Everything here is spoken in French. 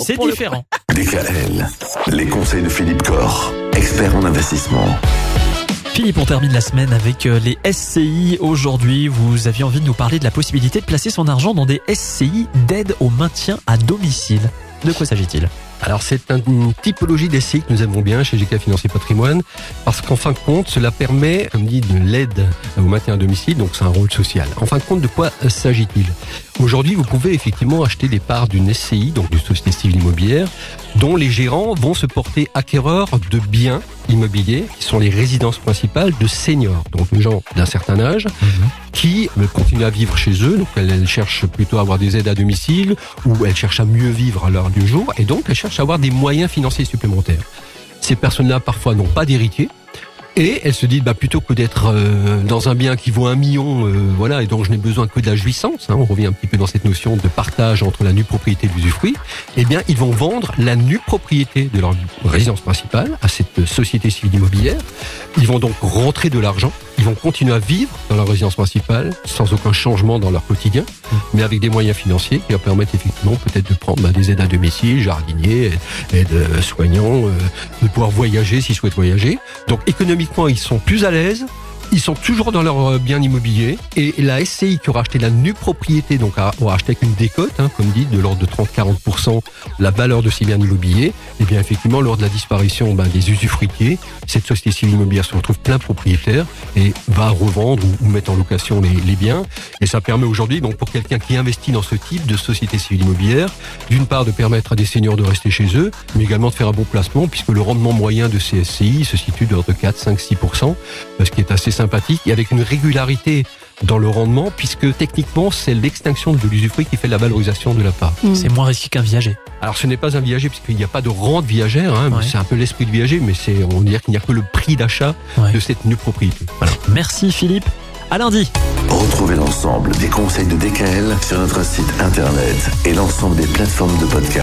C'est le différent. DKL, les conseils de Philippe Corr, expert en investissement. Philippe, on termine la semaine avec euh, les SCI. Aujourd'hui, vous aviez envie de nous parler de la possibilité de placer son argent dans des SCI d'aide au maintien à domicile. De quoi s'agit-il? Alors c'est une typologie d'essai que nous aimons bien chez GK Financier Patrimoine parce qu'en fin de compte, cela permet, comme dit, de l'aide au maintien à domicile, donc c'est un rôle social. En fin de compte, de quoi s'agit-il? Aujourd'hui, vous pouvez effectivement acheter des parts d'une SCI, donc d'une société civile immobilière, dont les gérants vont se porter acquéreurs de biens immobiliers qui sont les résidences principales de seniors, donc de gens d'un certain âge qui euh, continuent à vivre chez eux. Donc elles, elles cherchent plutôt à avoir des aides à domicile ou elles cherchent à mieux vivre à l'heure du jour et donc elles cherchent à avoir des moyens financiers supplémentaires. Ces personnes-là parfois n'ont pas d'héritier. Et elles se disent, bah, plutôt que d'être euh, dans un bien qui vaut un million, euh, voilà, et donc je n'ai besoin que de la jouissance, hein, on revient un petit peu dans cette notion de partage entre la nue propriété et l'usufruit, eh bien, ils vont vendre la nue propriété de leur résidence principale à cette société civile immobilière. Ils vont donc rentrer de l'argent, ils vont continuer à vivre dans leur résidence principale sans aucun changement dans leur quotidien, mais avec des moyens financiers qui leur permettent effectivement peut-être de prendre bah, des aides à domicile, jardiniers, aides euh, soignants, euh, de pouvoir voyager s'ils souhaitent voyager. Donc économiquement, ils sont plus à l'aise. Ils sont toujours dans leur euh, bien immobilier et la SCI qui aura acheté la nue propriété, donc aura acheté avec une décote, hein, comme dit, de l'ordre de 30-40% la valeur de ces biens immobiliers, et bien effectivement lors de la disparition ben, des usufruitiers, cette société civile immobilière se retrouve plein propriétaire et va revendre ou, mettre en location les, les biens. Et ça permet aujourd'hui, donc pour quelqu'un qui investit dans ce type de société civile immobilière, d'une part de permettre à des seniors de rester chez eux, mais également de faire un bon placement, puisque le rendement moyen de ces SCI se situe de l'ordre de 4, 5, 6%, ce qui est assez sympathique, et avec une régularité dans le rendement, puisque techniquement c'est l'extinction de l'usufruit qui fait la valorisation de la part. C'est moins risqué qu'un viager. Alors ce n'est pas un viager puisqu'il n'y a pas de rente viagère, hein, Ouais. c'est un peu l'esprit de viager, mais c'est on va dire qu'il n'y a que le prix d'achat Ouais. de cette nue propriété. Voilà. Merci Philippe. À lundi. Retrouvez l'ensemble des conseils de DKL sur notre site internet et l'ensemble des plateformes de podcast.